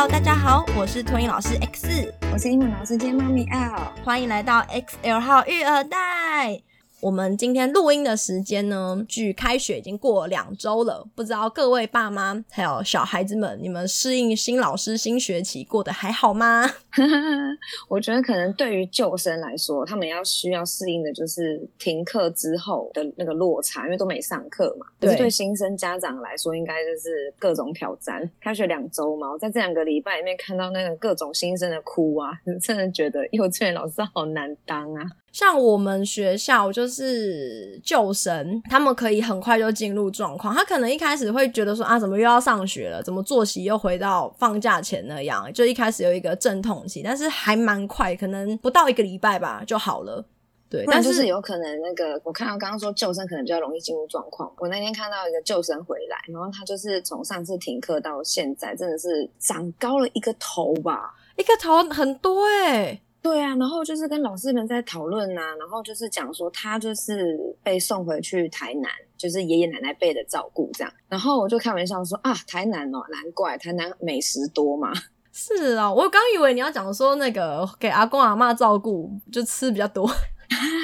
Hello，大家好，我是托英老师 X，我是英文老师兼妈咪 L，欢迎来到 XL 号育儿袋。我们今天录音的时间呢，距开学已经过了两周了。不知道各位爸妈还有小孩子们，你们适应新老师新学期过得还好吗？我觉得可能对于旧生来说，他们要需要适应的就是停课之后的那个落差，因为都没上课嘛。对，对新生家长来说，应该就是各种挑战。开学两周嘛，我在这两个礼拜里面看到那个各种新生的哭啊，真的觉得幼稚园老师好难当啊。像我们学校就是旧生，他们可以很快就进入状况。他可能一开始会觉得说啊，怎么又要上学了？怎么作息又回到放假前那样？就一开始有一个阵痛期，但是还蛮快，可能不到一个礼拜吧就好了。对，但是有可能那个我看到刚刚说救生可能比较容易进入状况。我那天看到一个救生回来，然后他就是从上次停课到现在，真的是长高了一个头吧，一个头很多哎、欸。对啊，然后就是跟老师们在讨论啊，然后就是讲说他就是被送回去台南，就是爷爷奶奶辈的照顾这样。然后我就开玩笑说啊，台南哦，难怪台南美食多嘛。是啊，我刚以为你要讲说那个给阿公阿妈照顾，就吃比较多。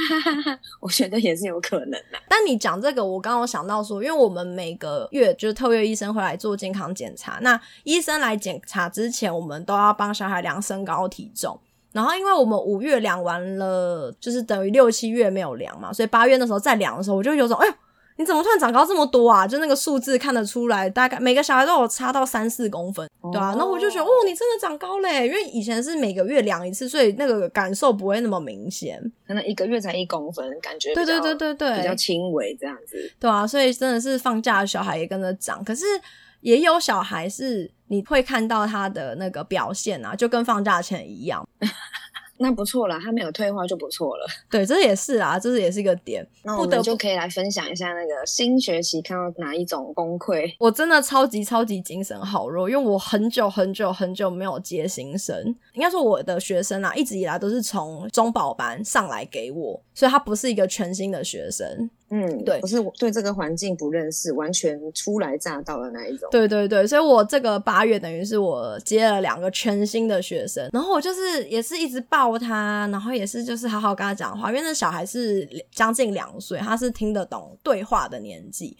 我觉得也是有可能的。但你讲这个，我刚刚有想到说，因为我们每个月就是特约医生会来做健康检查，那医生来检查之前，我们都要帮小孩量身高体重。然后，因为我们五月量完了，就是等于六七月没有量嘛，所以八月那时候再量的时候，我就有种，哎呦，你怎么突然长高这么多啊？就那个数字看得出来，大概每个小孩都有差到三四公分，对啊。那我就觉得，哦，你真的长高嘞，因为以前是每个月量一次，所以那个感受不会那么明显，可能一个月才一公分，感觉对对对对对，比较轻微这样子，对啊。所以真的是放假的小孩也跟着长，可是也有小孩是你会看到他的那个表现啊，就跟放假前一样。那不错了，他没有退化就不错了。对，这也是啊，这是也是一个点。那我们就可以来分享一下那个新学期看到哪一种崩溃。我真的超级超级精神好弱，因为我很久很久很久没有接新生。应该说我的学生啊，一直以来都是从中保班上来给我，所以他不是一个全新的学生。嗯，对，不是我对这个环境不认识，完全初来乍到的那一种。对对对，所以我这个八月等于是我接了两个全新的学生，然后我就是也是一直抱他，然后也是就是好好跟他讲话，因为那小孩是将近两岁，他是听得懂对话的年纪，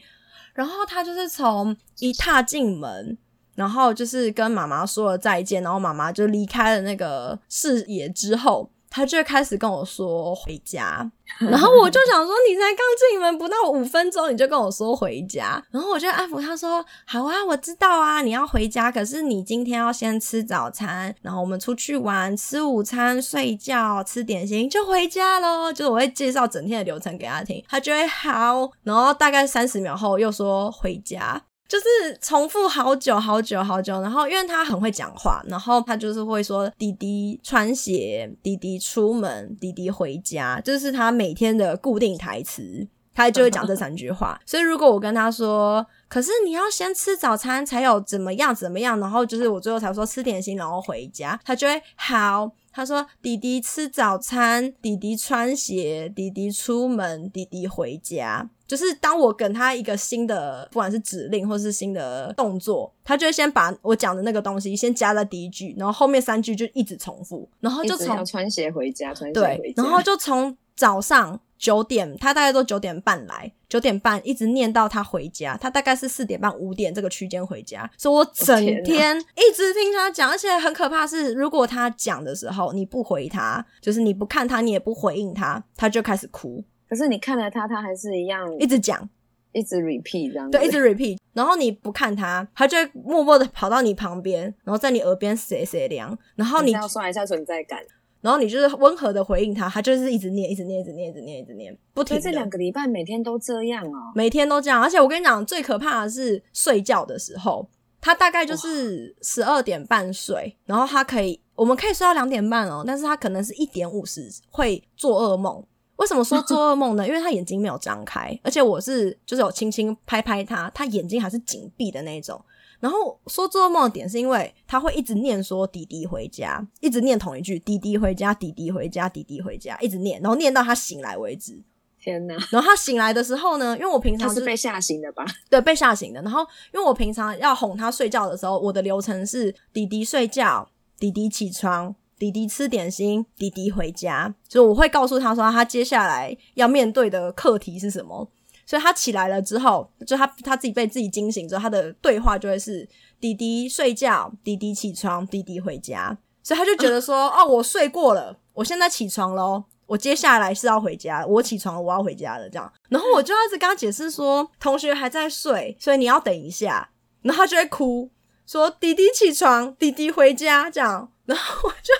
然后他就是从一踏进门，然后就是跟妈妈说了再见，然后妈妈就离开了那个视野之后。他就会开始跟我说回家，然后我就想说，你才刚进门不到五分钟，你就跟我说回家，然后我就安抚他说，好啊，我知道啊，你要回家，可是你今天要先吃早餐，然后我们出去玩，吃午餐，睡觉，吃点心就回家咯。就是我会介绍整天的流程给他听，他就会好，然后大概三十秒后又说回家。就是重复好久好久好久，然后因为他很会讲话，然后他就是会说“弟弟穿鞋”“弟弟出门”“弟弟回家”，就是他每天的固定台词，他就会讲这三句话。所以如果我跟他说，可是你要先吃早餐才有怎么样怎么样，然后就是我最后才说吃点心然后回家，他就会好。他说：“弟弟吃早餐，弟弟穿鞋，弟弟出门，弟弟回家。”就是当我给他一个新的，不管是指令或是新的动作，他就会先把我讲的那个东西先加在第一句，然后后面三句就一直重复，然后就从穿鞋回家，穿鞋回家，对，然后就从早上。九点，他大概都九点半来，九点半一直念到他回家。他大概是四点半、五点这个区间回家，所以我整天一直听他讲，而且很可怕是，如果他讲的时候你不回他，就是你不看他，你也不回应他，他就开始哭。可是你看了他，他还是一样一直讲，一直 repeat 这样子。对，一直 repeat。然后你不看他，他就会默默的跑到你旁边，然后在你耳边谁谁凉，然后你要刷一下存在感。然后你就是温和的回应他，他就是一直念，一直念，一直念，一直念，一直念，不停。这两个礼拜每天都这样哦，每天都这样。而且我跟你讲，最可怕的是睡觉的时候，他大概就是十二点半睡，然后他可以，我们可以睡到两点半哦，但是他可能是一点五十会做噩梦。为什么说做噩梦呢？因为他眼睛没有张开，而且我是就是有轻轻拍拍他，他眼睛还是紧闭的那种。然后说做噩梦的点是因为他会一直念说弟弟回家，一直念同一句弟弟回家，弟弟回家，弟弟回家，一直念，然后念到他醒来为止。天哪！然后他醒来的时候呢，因为我平常、就是、是被吓醒的吧？对，被吓醒的。然后因为我平常要哄他睡觉的时候，我的流程是弟弟睡觉，弟弟起床，弟弟吃点心，弟弟回家。所以我会告诉他说，他接下来要面对的课题是什么。所以他起来了之后，就他他自己被自己惊醒之后，他的对话就会是弟弟睡觉，弟弟起床，弟弟回家。所以他就觉得说，哦，我睡过了，我现在起床喽。我接下来是要回家，我起床了，我要回家了，这样。然后我就一直跟他解释说，同学还在睡，所以你要等一下。然后他就会哭，说弟弟起床，弟弟回家，这样。然后我就，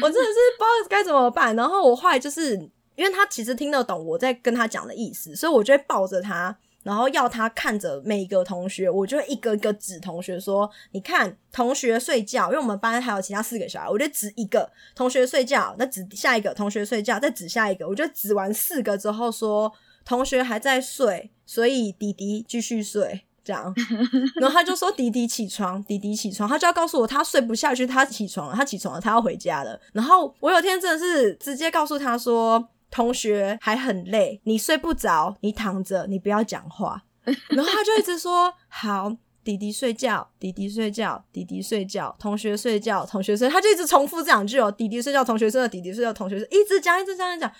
我真的是不知道该怎么办。然后我后来就是，因为他其实听得懂我在跟他讲的意思，所以我就会抱着他。然后要他看着每一个同学，我就一个一个指同学说：“你看，同学睡觉。”因为我们班还有其他四个小孩，我就指一个同学睡觉，再指下一个同学睡觉，再指下一个。我就指完四个之后说：“同学还在睡，所以弟弟继续睡。”这样，然后他就说：“弟弟起床，弟弟起床。”他就要告诉我他睡不下去，他起床了，他起床了，他要回家了。然后我有天真的是直接告诉他说。同学还很累，你睡不着，你躺着，你不要讲话。然后他就一直说：“好，弟弟睡觉，弟弟睡觉，弟弟睡觉，同学睡觉，同学睡。”他就一直重复这两句哦：“弟弟睡觉，同学睡觉，弟弟睡觉，同学睡。”一直讲，一直讲，一直讲。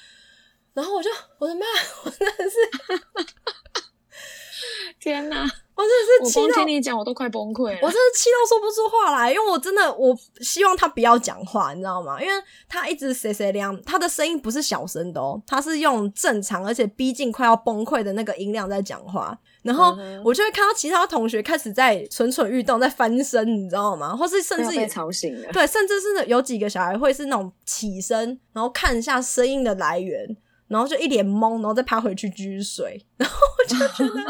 然后我就，我的妈，我真的是，天哪！我真的是气到，你讲，我都快崩溃了。我真的气到说不出话来，因为我真的，我希望他不要讲话，你知道吗？因为他一直谁谁亮，他的声音不是小声的哦，他是用正常而且逼近快要崩溃的那个音量在讲话。然后我就会看到其他同学开始在蠢蠢欲动，在翻身，你知道吗？或是甚至也被吵醒了，对，甚至是有几个小孩会是那种起身，然后看一下声音的来源，然后就一脸懵，然后再趴回去继续睡。然后我就觉得。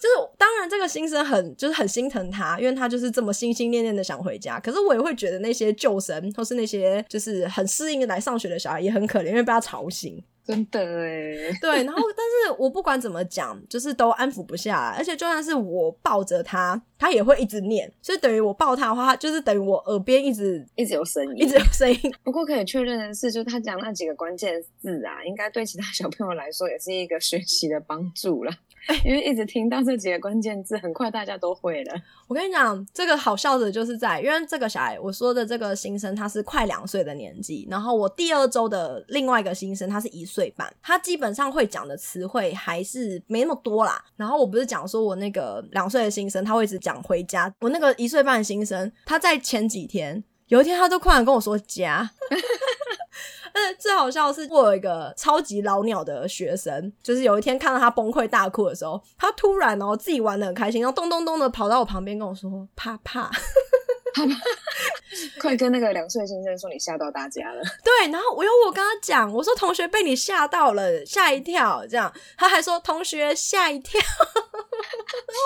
就是当然，这个新生很就是很心疼他，因为他就是这么心心念念的想回家。可是我也会觉得那些旧生或是那些就是很适应来上学的小孩也很可怜，因为被他吵醒。真的哎对，然后但是我不管怎么讲，就是都安抚不下来，而且就算是我抱着他，他也会一直念。所以等于我抱他的话，就是等于我耳边一直一直有声音，一直有声音。不过可以确认的是，就他讲那几个关键字啊，应该对其他小朋友来说也是一个学习的帮助了。因为一直听到这几个关键字，很快大家都会了。我跟你讲，这个好笑的就是在，因为这个小孩我说的这个新生，他是快两岁的年纪，然后我第二周的另外一个新生，他是一岁半，他基本上会讲的词汇还是没那么多啦。然后我不是讲说我那个两岁的新生，他会一直讲回家，我那个一岁半的新生，他在前几天有一天，他都突然跟我说加。但是最好笑的是，我有一个超级老鸟的学生，就是有一天看到他崩溃大哭的时候，他突然哦自己玩的很开心，然后咚咚咚的跑到我旁边跟我说：“怕怕，快跟那个两岁先生说你吓到大家了。”对，然后我有我跟他讲，我说同学被你吓到了，吓一跳，这样他还说同学吓一跳，然后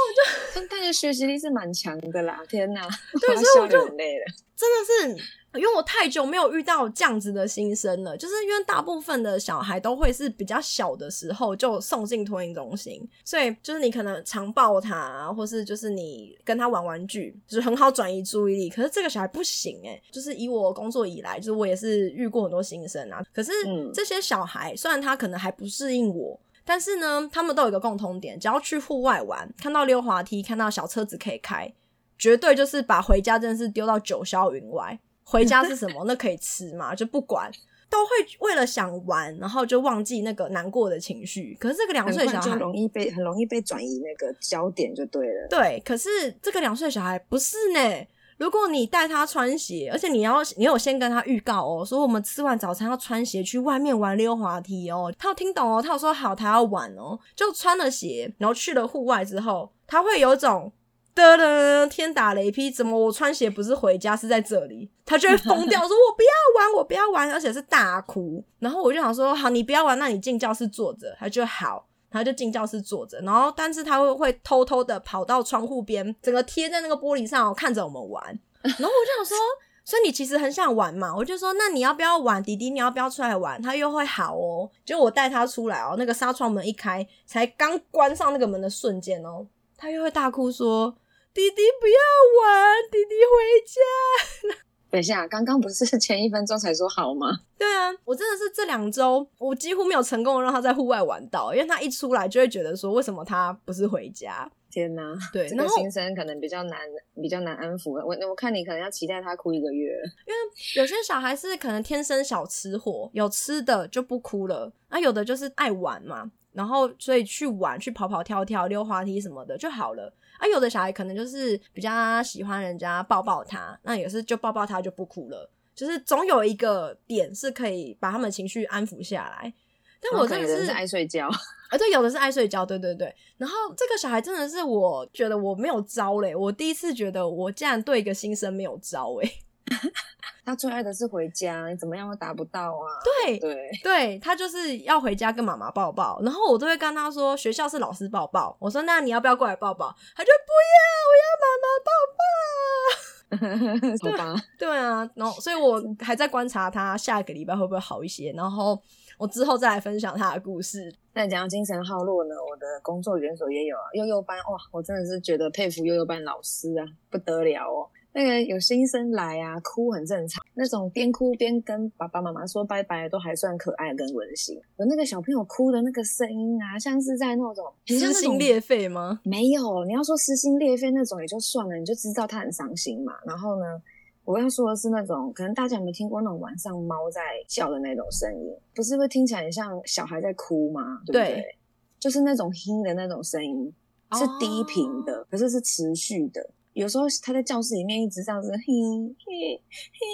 我就，他的学习力是蛮强的啦，天哪，对，所以我就很累了，真的是。因为我太久没有遇到这样子的新生了，就是因为大部分的小孩都会是比较小的时候就送进托婴中心，所以就是你可能常抱他，或是就是你跟他玩玩具，就是很好转移注意力。可是这个小孩不行诶，就是以我工作以来，就是我也是遇过很多新生啊。可是这些小孩虽然他可能还不适应我，但是呢，他们都有一个共同点，只要去户外玩，看到溜滑梯，看到小车子可以开，绝对就是把回家真的是丢到九霄云外。回家是什么？那可以吃嘛？就不管，都会为了想玩，然后就忘记那个难过的情绪。可是这个两岁小孩很容易被很容易被转移那个焦点，就对了。对，可是这个两岁小孩不是呢。如果你带他穿鞋，而且你要你有先跟他预告哦，说我们吃完早餐要穿鞋去外面玩溜滑梯哦。他有听懂哦，他有说好，他要玩哦，就穿了鞋，然后去了户外之后，他会有一种。哒哒，天打雷劈！怎么我穿鞋不是回家，是在这里？他就会疯掉，说我不要玩，我不要玩，而且是大哭。然后我就想说，好，你不要玩，那你进教室坐着。他就好，他就进教室坐着。然后，但是他会会偷偷的跑到窗户边，整个贴在那个玻璃上，看着我们玩。然后我就想说，所以你其实很想玩嘛？我就说，那你要不要玩，弟弟？你要不要出来玩？他又会好哦。就我带他出来哦，那个纱窗门一开，才刚关上那个门的瞬间哦，他又会大哭说。弟弟不要玩，弟弟回家。等一下，刚刚不是前一分钟才说好吗？对啊，我真的是这两周，我几乎没有成功让他在户外玩到，因为他一出来就会觉得说，为什么他不是回家？天哪，对，这个新生可能比较难，比较难安抚。我我看你可能要期待他哭一个月，因为有些小孩是可能天生小吃货，有吃的就不哭了，那有的就是爱玩嘛。然后，所以去玩，去跑跑跳跳、溜滑梯什么的就好了。啊，有的小孩可能就是比较喜欢人家抱抱他，那也是就抱抱他就不哭了。就是总有一个点是可以把他们情绪安抚下来。但我真的是，是爱睡觉，啊，对，有的是爱睡觉，对对对。然后这个小孩真的是，我觉得我没有招嘞，我第一次觉得我竟然对一个新生没有招诶。他最爱的是回家，你怎么样都达不到啊？对对对，他就是要回家跟妈妈抱抱，然后我都会跟他说，学校是老师抱抱。我说，那你要不要过来抱抱？他就不要，我要妈妈抱抱。对吧？对啊，然后所以我还在观察他下一个礼拜会不会好一些，然后我之后再来分享他的故事。那讲到精神耗弱呢，我的工作园所也有啊，幼幼班哇，我真的是觉得佩服幼幼班老师啊，不得了哦。那个有新生来啊，哭很正常。那种边哭边跟爸爸妈妈说拜拜，都还算可爱跟温馨。有那个小朋友哭的那个声音啊，像是在那种撕心裂肺吗？没有，你要说撕心裂肺那种也就算了，你就知道他很伤心嘛。然后呢，我要说的是那种，可能大家有没有听过那种晚上猫在叫的那种声音？不是会听起来很像小孩在哭吗？对不对？对，就是那种哼的那种声音，是低频的，哦，可是是持续的。有时候他在教室里面一直这样子嘿嘿嘿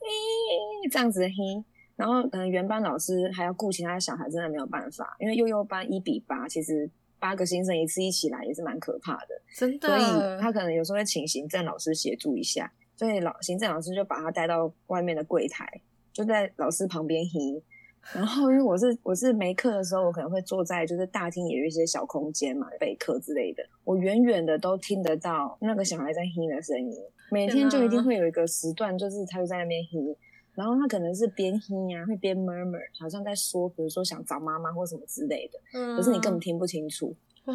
嘿这样子嘿，然后可能原班老师还要顾其他的小孩，真的没有办法，因为幼幼班一比八，其实八个新生一次一起来也是蛮可怕的，真的。所以他可能有时候会请行政老师协助一下，所以老行政老师就把他带到外面的柜台，就在老师旁边嘿。然后，因为我是我是没课的时候，我可能会坐在就是大厅，也有一些小空间嘛，备课之类的。我远远的都听得到那个小孩在哼的声音。每天就一定会有一个时段，就是他就在那边哼，然后他可能是边哼啊，会边 murmur，好像在说，比如说想找妈妈或什么之类的。嗯。可是你根本听不清楚。哇。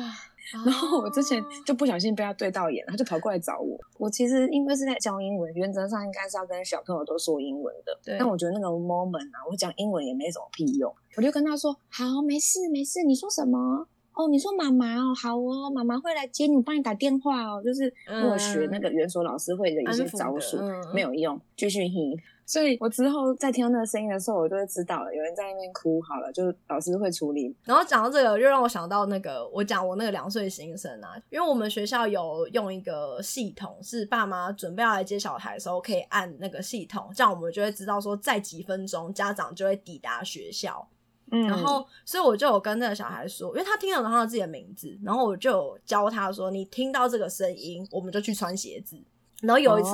然后我之前就不小心被他对到眼，他就跑过来找我。我其实因为是在教英文，原则上应该是要跟小朋友都说英文的。对。但我觉得那个 moment 啊，我讲英文也没什么屁用。我就跟他说：“好，没事没事，你说什么？哦，你说妈妈哦，好哦，妈妈会来接你，我帮你打电话哦。”就是我学那个园所老师会的一些招数，嗯、没有用，继续听。所以我之后在听到那个声音的时候，我就会知道了，有人在那边哭。好了，就是老师会处理。然后讲到这个，又让我想到那个，我讲我那个两岁新生啊，因为我们学校有用一个系统，是爸妈准备要来接小孩的时候，可以按那个系统，这样我们就会知道说，在几分钟家长就会抵达学校。嗯，然后所以我就有跟那个小孩说，因为他听得懂他自己的名字，然后我就有教他说，你听到这个声音，我们就去穿鞋子。然后有一次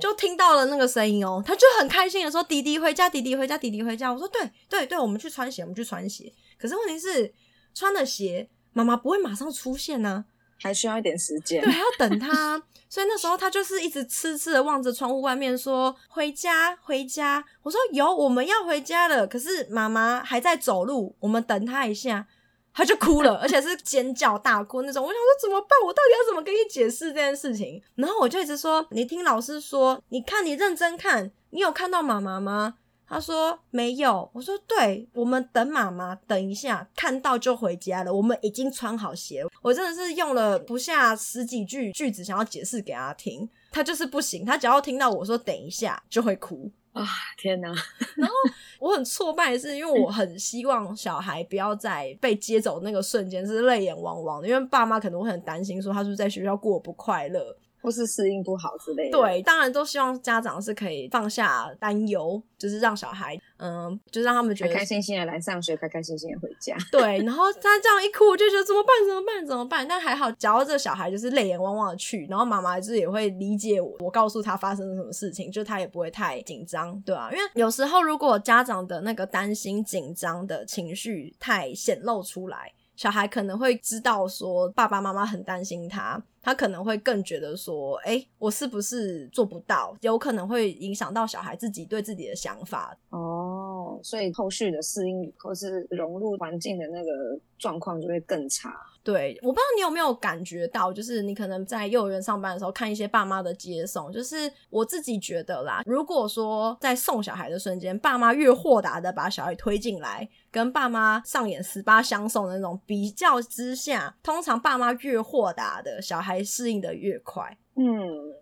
就听到了那个声音哦，oh. 他就很开心的说：“弟弟回家，弟弟回家，弟弟回家。”我说：“对对对，我们去穿鞋，我们去穿鞋。”可是问题是，穿了鞋，妈妈不会马上出现呢、啊，还需要一点时间，对，还要等他。所以那时候他就是一直痴痴的望着窗户外面说：“回家，回家。”我说：“有，我们要回家了。”可是妈妈还在走路，我们等他一下。他就哭了，而且是尖叫大哭那种。我想说怎么办？我到底要怎么跟你解释这件事情？然后我就一直说：“你听老师说，你看，你认真看，你有看到妈妈吗？”他说：“没有。”我说：“对，我们等妈妈，等一下看到就回家了。我们已经穿好鞋。”我真的是用了不下十几句句子想要解释给他听，他就是不行。他只要听到我说“等一下”就会哭。啊天哪！然后我很挫败，是因为我很希望小孩不要在被接走那个瞬间是泪眼汪汪的，因为爸妈可能会很担心，说他是不是在学校过不快乐。或是适应不好之类的。对，当然都希望家长是可以放下担忧，就是让小孩，嗯，就让他们觉得开开心心的来上学，开开心心的回家。对，然后他这样一哭，我就觉得怎么办？怎么办？怎么办？但还好，只要这个小孩就是泪眼汪汪的去，然后妈妈就是也会理解我，我告诉他发生了什么事情，就他也不会太紧张，对啊，因为有时候如果家长的那个担心、紧张的情绪太显露出来。小孩可能会知道说爸爸妈妈很担心他，他可能会更觉得说，哎，我是不是做不到？有可能会影响到小孩自己对自己的想法。哦，所以后续的适应或是融入环境的那个状况就会更差。对，我不知道你有没有感觉到，就是你可能在幼儿园上班的时候看一些爸妈的接送，就是我自己觉得啦，如果说在送小孩的瞬间，爸妈越豁达的把小孩推进来，跟爸妈上演十八相送的那种比较之下，通常爸妈越豁达的小孩适应的越快。嗯，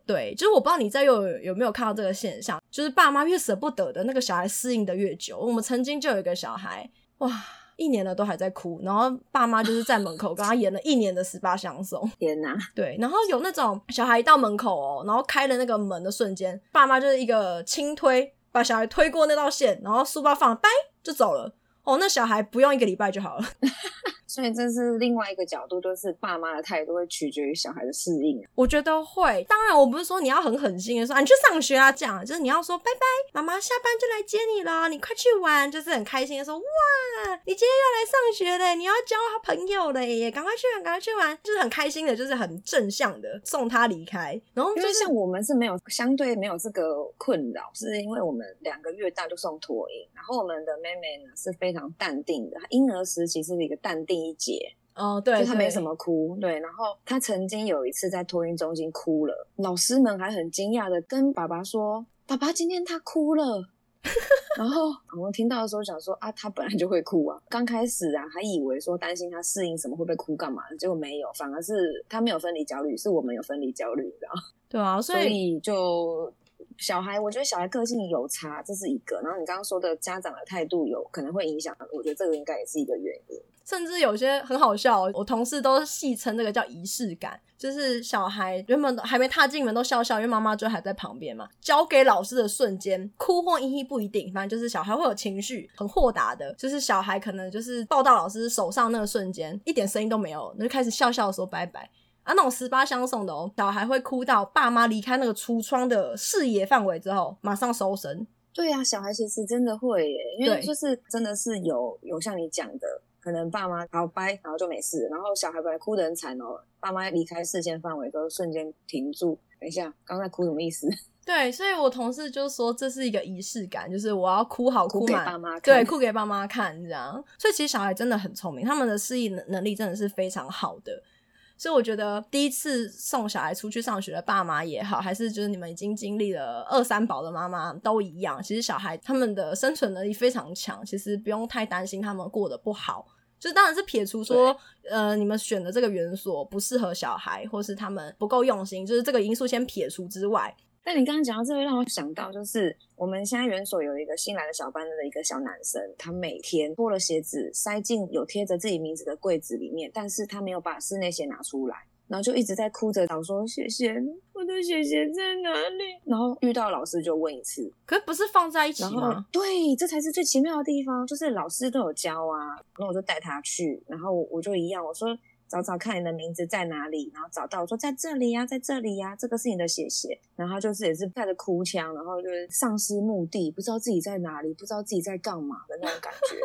对，就是我不知道你在幼儿园有没有看到这个现象，就是爸妈越舍不得的那个小孩适应的越久。我们曾经就有一个小孩，哇，一年了都还在哭，然后爸妈就是在门口跟他演了一年的十八相送。天哪！对，然后有那种小孩一到门口哦，然后开了那个门的瞬间，爸妈就是一个轻推，把小孩推过那道线，然后书包放，拜就走了。哦，那小孩不用一个礼拜就好了。所以这是另外一个角度，就是爸妈的态度会取决于小孩的适应。我觉得会，当然我不是说你要很狠心的说，啊，你去上学啊，这样就是你要说拜拜，妈妈下班就来接你了，你快去玩，就是很开心的说，哇，你今天要来上学了，你要交朋友了耶，赶快去玩，赶快去玩，就是很开心的，就是很正向的送他离开。然后就是像我们是没有相对没有这个困扰，是因为我们两个月大就送托婴，然后我们的妹妹呢是非常淡定的，婴儿时期是一个淡定。一节哦，对，就他没什么哭，对，然后他曾经有一次在托运中心哭了，老师们还很惊讶的跟爸爸说：“爸爸今天他哭了。”然后我们听到的时候想说：“啊，他本来就会哭啊。”刚开始啊，还以为说担心他适应什么会不会哭干嘛，结果没有，反而是他没有分离焦虑，是我们有分离焦虑，你知道？对啊，所以就小孩，我觉得小孩个性有差，这是一个。然后你刚刚说的家长的态度有可能会影响，我觉得这个应该也是一个原因。甚至有些很好笑，我同事都戏称这个叫仪式感，就是小孩原本还没踏进门都笑笑，因为妈妈就还在旁边嘛。交给老师的瞬间，哭或依依不一定，反正就是小孩会有情绪，很豁达的。就是小孩可能就是抱到老师手上那个瞬间，一点声音都没有，那就开始笑笑说拜拜啊，那种十八相送的哦，小孩会哭到爸妈离开那个橱窗的视野范围之后，马上收神。对呀、啊，小孩其实真的会耶，因为就是真的是有有像你讲的。可能爸妈好掰，然后就没事，然后小孩本来哭得很惨哦，爸妈离开视线范围都瞬间停住。等一下，刚才哭什么意思？对，所以我同事就说这是一个仪式感，就是我要哭好哭满，哭给爸妈看，对，哭给爸妈看这样。所以其实小孩真的很聪明，他们的适应能力真的是非常好的。所以我觉得第一次送小孩出去上学的爸妈也好，还是就是你们已经经历了二三宝的妈妈都一样，其实小孩他们的生存能力非常强，其实不用太担心他们过得不好。就当然是撇除说，呃，你们选的这个园所不适合小孩，或是他们不够用心，就是这个因素先撇除之外。但你刚刚讲到这个，让我想到就是我们现在园所有一个新来的小班的一个小男生，他每天脱了鞋子塞进有贴着自己名字的柜子里面，但是他没有把室内鞋拿出来。然后就一直在哭着，想说鞋鞋，我的鞋鞋在哪里？然后遇到老师就问一次，可不是放在一起吗？对，这才是最奇妙的地方，就是老师都有教啊。然后我就带他去，然后我就一样，我说找找看你的名字在哪里，然后找到，我说在这里呀、啊，在这里呀、啊，这个是你的鞋鞋。然后他就是也是带着哭腔，然后就是丧失目的，不知道自己在哪里，不知道自己在干嘛的那种感觉。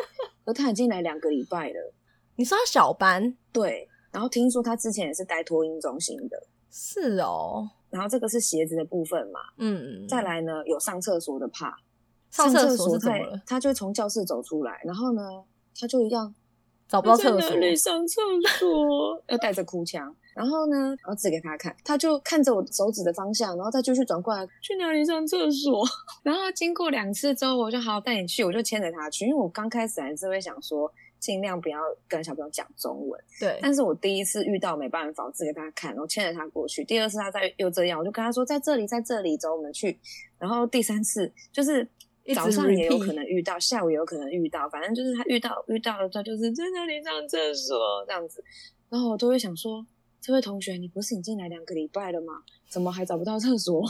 而他已经来两个礼拜了，你说他小班？对。然后听说他之前也是待托婴中心的，是哦。然后这个是鞋子的部分嘛，嗯。再来呢，有上厕所的怕，上厕所是怎么了？他就从教室走出来，然后呢，他就一样找不到厕所，在哪里上厕所？要带着哭腔，然后呢，然后指给他看，他就看着我手指的方向，然后他继续转过来，去哪里上厕所？然后经过两次之后，我就好好带你去，我就牵着他去，因为我刚开始还是会想说。尽量不要跟小朋友讲中文。对，但是我第一次遇到没办法，我只给他看，然后牵着他过去。第二次他再又这样，我就跟他说在这里，在这里，走，我们去。然后第三次就是早上也有可能遇到，下午也有可能遇到，反正就是他遇到遇到了，他就是在那里上厕所这样子。然后我都会想说，这位同学，你不是已经来两个礼拜了吗？怎么还找不到厕所？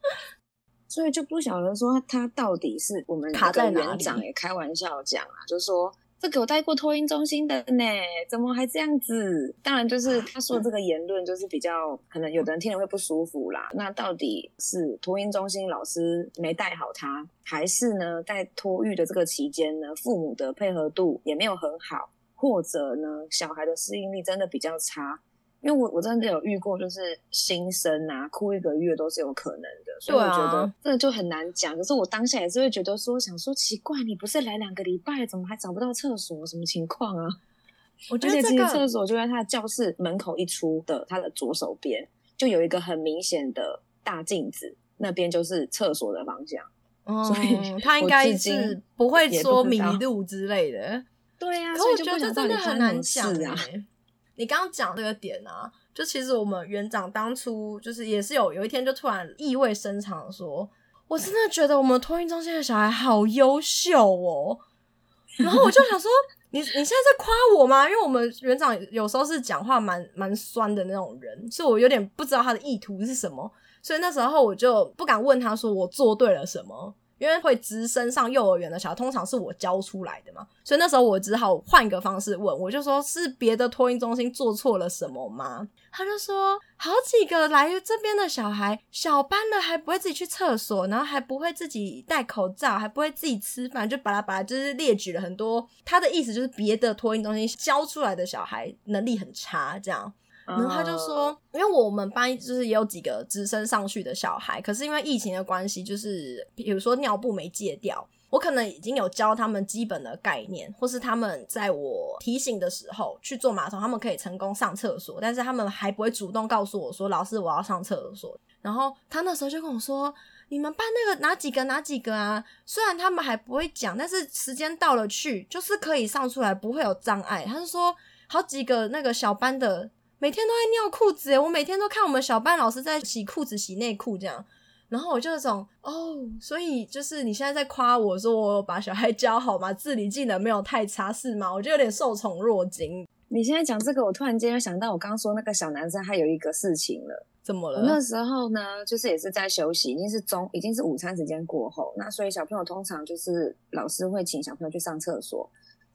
所以就不晓得说他到底是我们卡在园长也开玩笑讲啊，就是说。这给我带过托婴中心的呢，怎么还这样子？当然，就是他说的这个言论，就是比较可能有的人听了会不舒服啦。那到底是托婴中心老师没带好他，还是呢，在托育的这个期间呢，父母的配合度也没有很好，或者呢，小孩的适应力真的比较差？因为我我真的有遇过，就是新生啊，哭一个月都是有可能的，所以我觉得这个就很难讲。可是我当下也是会觉得说，想说奇怪，你不是来两个礼拜，怎么还找不到厕所？什么情况啊？我觉得、这个、厕所就在他的教室门口一出的他的左手边，就有一个很明显的大镜子，那边就是厕所的方向。嗯，所以他应该是不会说迷路之类的。对呀、啊，可我觉得这真的很难讲啊。你刚刚讲这个点啊，就其实我们园长当初就是也是有有一天就突然意味深长说，我真的觉得我们托运中心的小孩好优秀哦。然后我就想说，你你现在在夸我吗？因为我们园长有时候是讲话蛮蛮酸的那种人，所以我有点不知道他的意图是什么，所以那时候我就不敢问他说我做对了什么。因为会直升上幼儿园的小孩，通常是我教出来的嘛，所以那时候我只好换一个方式问，我就说是别的托婴中心做错了什么吗？他就说好几个来这边的小孩，小班的还不会自己去厕所，然后还不会自己戴口罩，还不会自己吃饭，就巴拉巴拉，就是列举了很多。他的意思就是别的托婴中心教出来的小孩能力很差，这样。然后他就说，因为我们班就是也有几个直升上去的小孩，可是因为疫情的关系，就是比如说尿布没戒掉，我可能已经有教他们基本的概念，或是他们在我提醒的时候去坐马桶，他们可以成功上厕所，但是他们还不会主动告诉我说：“老师，我要上厕所。”然后他那时候就跟我说：“你们班那个哪几个哪几个啊？虽然他们还不会讲，但是时间到了去就是可以上出来，不会有障碍。”他就说好几个那个小班的。每天都在尿裤子诶，我每天都看我们小班老师在洗裤子、洗内裤这样，然后我就那种哦，所以就是你现在在夸我说我把小孩教好吗？自理技能没有太差是吗？我就有点受宠若惊。你现在讲这个，我突然间又想到我刚刚说那个小男生，他有一个事情了。怎么了？我那时候呢，就是也是在休息，已经是中，已经是午餐时间过后，那所以小朋友通常就是老师会请小朋友去上厕所。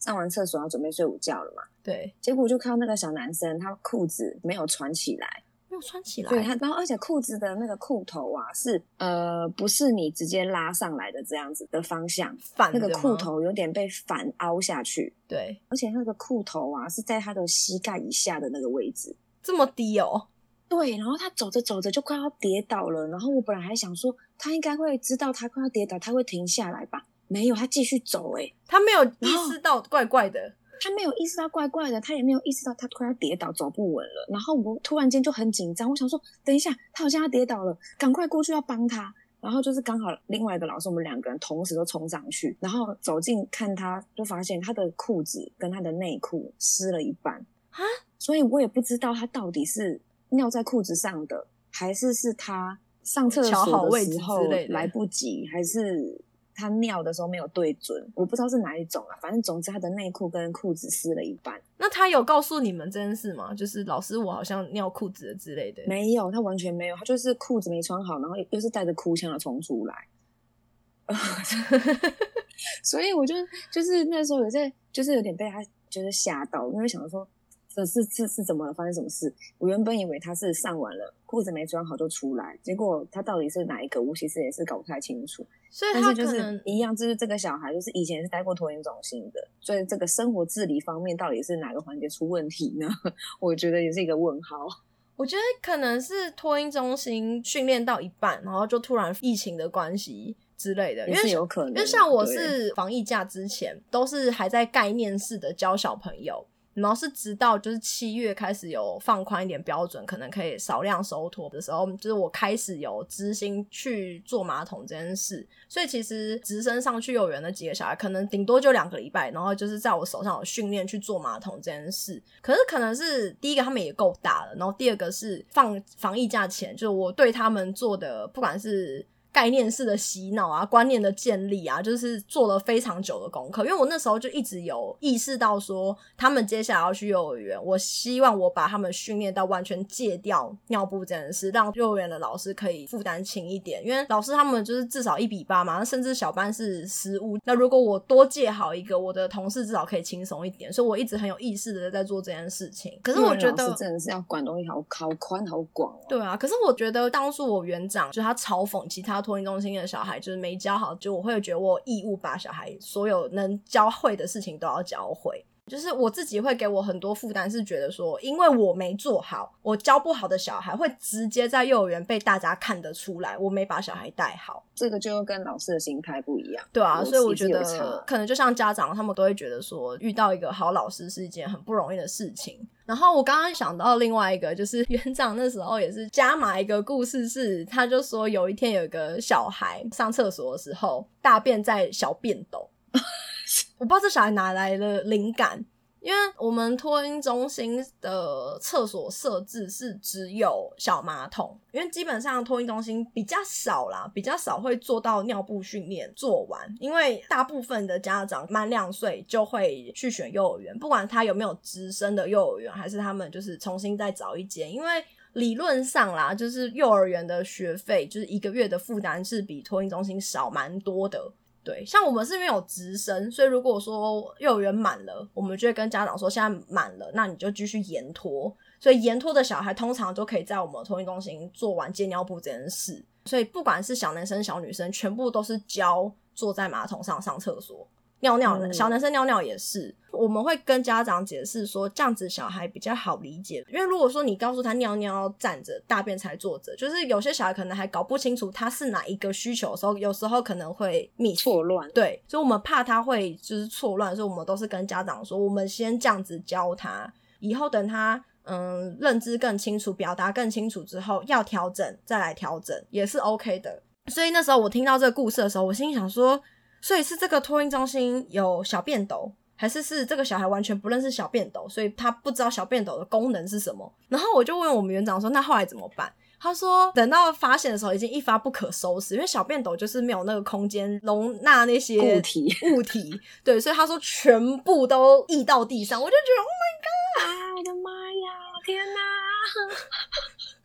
上完厕所要准备睡午觉了嘛？对，结果就看到那个小男生，他裤子没有穿起来，没有穿起来。对，他然后而且裤子的那个裤头啊，是呃，不是你直接拉上来的这样子的方向，反那个裤头有点被反凹下去。对，而且那个裤头啊是在他的膝盖以下的那个位置，这么低哦。对，然后他走着走着就快要跌倒了，然后我本来还想说，他应该会知道他快要跌倒，他会停下来吧。没有，他继续走，欸，诶，他没有意识到怪怪的，他没有意识到怪怪的，他也没有意识到他快要跌倒，走不稳了。然后我突然间就很紧张，我想说，等一下，他好像要跌倒了，赶快过去要帮他。然后就是刚好另外一个老师，我们两个人同时都冲上去，然后走近看他，就发现他的裤子跟他的内裤湿了一半啊，所以我也不知道他到底是尿在裤子上的，还是是他上厕所的时候来不及，还是。他尿的时候没有对准，我不知道是哪一种啊。反正总之他的内裤跟裤子湿了一半。那他有告诉你们这件事吗？就是老师，我好像尿裤子了之类的。没有，他完全没有，他就是裤子没穿好，然后又是带着哭腔的冲出来。所以我就就是那时候有在，就是有点被他就是吓到，因为想说。这是是是怎么了？发生什么事？我原本以为他是上完了，裤子没穿好就出来，结果他到底是哪一个？我其实也是搞不太清楚。所以他就是一样，就是这个小孩，就是以前是待过托婴中心的，所以这个生活自理方面到底是哪个环节出问题呢？我觉得也是一个问号。我觉得可能是托婴中心训练到一半，然后就突然疫情的关系之类的，也是有可能。因为像我是防疫假之前，都是还在概念式的教小朋友。然后是直到就是七月开始有放宽一点标准，可能可以少量收托的时候，就是我开始有执行去坐马桶这件事。所以其实直升上去幼儿园的几个小孩，可能顶多就两个礼拜，然后就是在我手上有训练去坐马桶这件事。可是可能是第一个他们也够大了，然后第二个是放防疫假前，就是我对他们做的不管是。概念式的洗脑啊，观念的建立啊，就是做了非常久的功课。因为我那时候就一直有意识到说，他们接下来要去幼儿园，我希望我把他们训练到完全戒掉尿布这件事，让幼儿园的老师可以负担轻一点。因为老师他们就是至少一比八嘛，甚至小班是十五。那如果我多戒好一个，我的同事至少可以轻松一点。所以我一直很有意识的在做这件事情。可是我觉得真的是要管东西好好宽好广哦。对啊，可是我觉得当初我园长就他嘲讽其他。托婴中心的小孩就是没教好，就我会觉得我有义务把小孩所有能教会的事情都要教会。就是我自己会给我很多负担，是觉得说，因为我没做好，我教不好的小孩会直接在幼儿园被大家看得出来，我没把小孩带好。这个就跟老师的心态不一样。对啊，所以我觉得可能就像家长，他们都会觉得说，遇到一个好老师是一件很不容易的事情。然后我刚刚想到另外一个，就是 园长那时候也是加码一个故事是，他就说有一天有一个小孩上厕所的时候大便在小便斗。我不知道这小孩哪来的灵感，因为我们托婴中心的厕所设置是只有小马桶，因为基本上托婴中心比较少啦，比较少会做到尿布训练做完，因为大部分的家长满两岁就会去选幼儿园，不管他有没有直升的幼儿园，还是他们就是重新再找一间，因为理论上啦，就是幼儿园的学费就是一个月的负担是比托婴中心少蛮多的。对，像我们是因为有直升，所以如果说幼儿园满了，我们就会跟家长说现在满了，那你就继续延托。所以延托的小孩通常都可以在我们托育中心做完接尿布这件事。所以不管是小男生小女生，全部都是教坐在马桶上上厕所。尿尿，嗯，小男生尿尿也是，我们会跟家长解释说，这样子小孩比较好理解。因为如果说你告诉他尿尿要站着，大便才坐着，就是有些小孩可能还搞不清楚他是哪一个需求的时候，有时候可能会迷错乱。对，所以我们怕他会就是错乱，所以我们都是跟家长说，我们先这样子教他，以后等他嗯认知更清楚，表达更清楚之后，要调整再来调整也是 OK 的。所以那时候我听到这个故事的时候，我心里想说。所以是这个托婴中心有小便斗，还是是这个小孩完全不认识小便斗，所以他不知道小便斗的功能是什么？然后我就问我们园长说：“那后来怎么办？”他说：“等到发现的时候，已经一发不可收拾，因为小便斗就是没有那个空间容纳那些物体物体。对，所以他说全部都溢到地上，我就觉得 Oh my God！啊，我的妈呀，天哪！”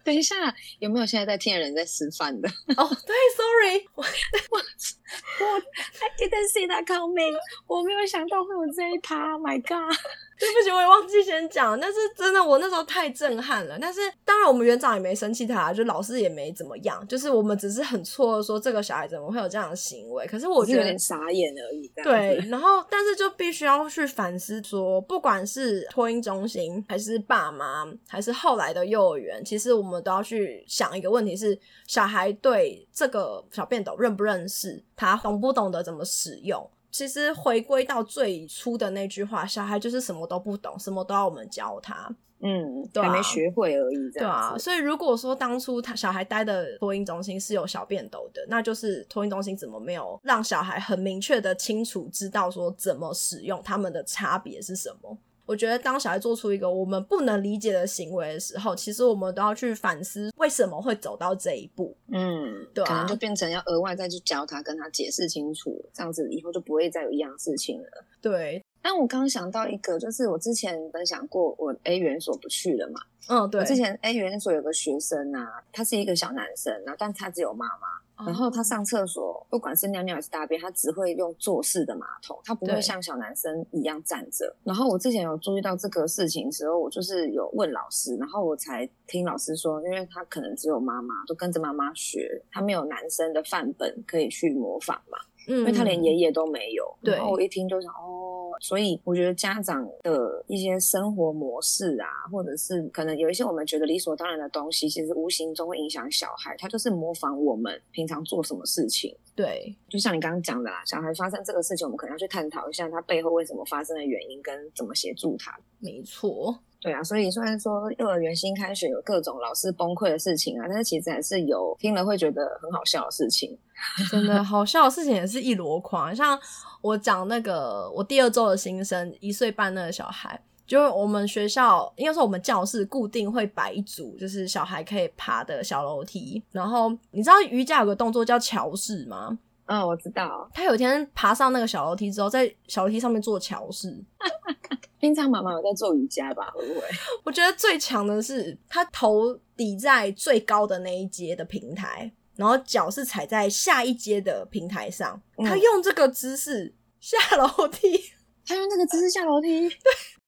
等一下，有没有现在在听的人在吃饭的？哦、oh，对，Sorry，我我我 I didn't see that coming，我没有想到会有这一趴，My God。对不起，我也忘记先讲，但是真的，我那时候太震撼了。但是当然，我们园长也没生气他，就老师也没怎么样，就是我们只是很错愕，说这个小孩怎么会有这样的行为。可是我觉得有点傻眼而已。对，然后但是就必须要去反思说，不管是托婴中心，还是爸妈，还是后来的幼儿园，其实我们都要去想一个问题是：小孩对这个小便斗认不认识？他懂不懂得怎么使用？其实回归到最初的那句话，小孩就是什么都不懂，什么都要我们教他。嗯，对啊，还没学会而已。对啊，所以如果说当初他小孩待的托婴中心是有小便斗的，那就是托婴中心怎么没有让小孩很明确的清楚知道说怎么使用，他们的差别是什么？我觉得，当小孩做出一个我们不能理解的行为的时候，其实我们都要去反思为什么会走到这一步。嗯，对啊，可能就变成要额外再去教他，跟他解释清楚，这样子以后就不会再有一样事情了。对。但我刚想到一个，就是我之前分享过，我 A 园所不去了嘛。嗯，对。我之前 A 园所有个学生啊，他是一个小男生，然后但他只有妈妈。然后他上厕所，不管是尿尿还是大便，他只会用坐式的马桶，他不会像小男生一样站着。然后我之前有注意到这个事情的时候，我就是有问老师，然后我才听老师说，因为他可能只有妈妈，都跟着妈妈学，他没有男生的范本可以去模仿嘛。嗯，因为他连爷爷都没有。对。然后我一听就想，哦，所以我觉得家长的一些生活模式啊，或者是可能有一些我们觉得理所当然的东西，其实无形中会影响小孩。他就是模仿我们平常做什么事情。对。就像你刚刚讲的啦，小孩发生这个事情，我们可能要去探讨一下他背后为什么发生的原因，跟怎么协助他。没错。对啊，所以虽然说幼儿园新开学有各种老师崩溃的事情啊，但是其实还是有听了会觉得很好笑的事情。真的好笑的事情也是一箩筐，像我讲那个我第二周的新生一岁半那个小孩，就我们学校应该说我们教室固定会摆一组，就是小孩可以爬的小楼梯。然后你知道瑜伽有个动作叫桥式吗？嗯、哦，我知道。他有一天爬上那个小楼梯之后，在小楼梯上面做桥式。平常妈妈有在做瑜伽吧？会不会？我觉得最强的是他头抵在最高的那一阶的平台，然后脚是踩在下一阶的平台上。嗯、他用这个姿势下楼梯，他用这个姿势下楼梯。对，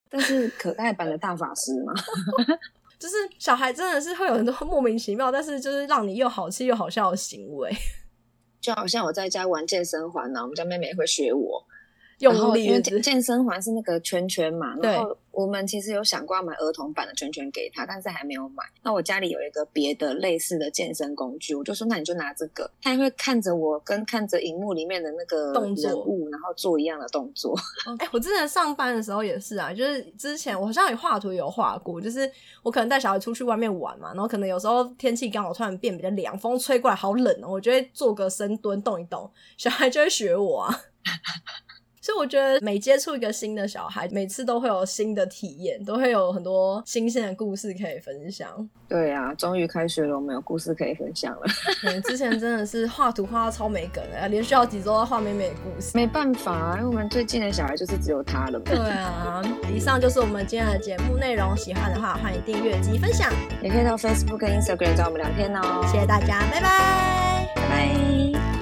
但是可爱版的大法师嘛，就是小孩真的是会有很多莫名其妙，但是就是让你又好气又好笑的行为。就好像我在家玩健身环呢，我们家妹妹会学我，用力。因为健身环是那个圈圈嘛，然后我们其实有想过要买儿童版的圈圈给他，但是还没有买。那我家里有一个别的类似的健身工具，我就说那你就拿这个，他也会看着我跟看着荧幕里面的那个人作然后做一样的动作。哎、欸，我之前上班的时候也是啊，就是之前我好像也画图有画过，就是我可能带小孩出去外面玩嘛，然后可能有时候天气刚好突然变比较凉，风吹过来好冷哦、喔，我就会做个深蹲动一动，小孩就会学我啊。所以我觉得每接触一个新的小孩，每次都会有新的体验，都会有很多新鲜的故事可以分享。对啊，终于开学了，我们有故事可以分享了。嗯，之前真的是画图画到超没梗的，连续好几周要画美美的故事。没办法啊，因为我们最近的小孩就是只有他了。对啊，以上就是我们今天的节目内容。喜欢的话，欢迎订阅及分享，也可以到 Facebook 跟 Instagram 找我们聊天哦。谢谢大家，拜拜，拜拜。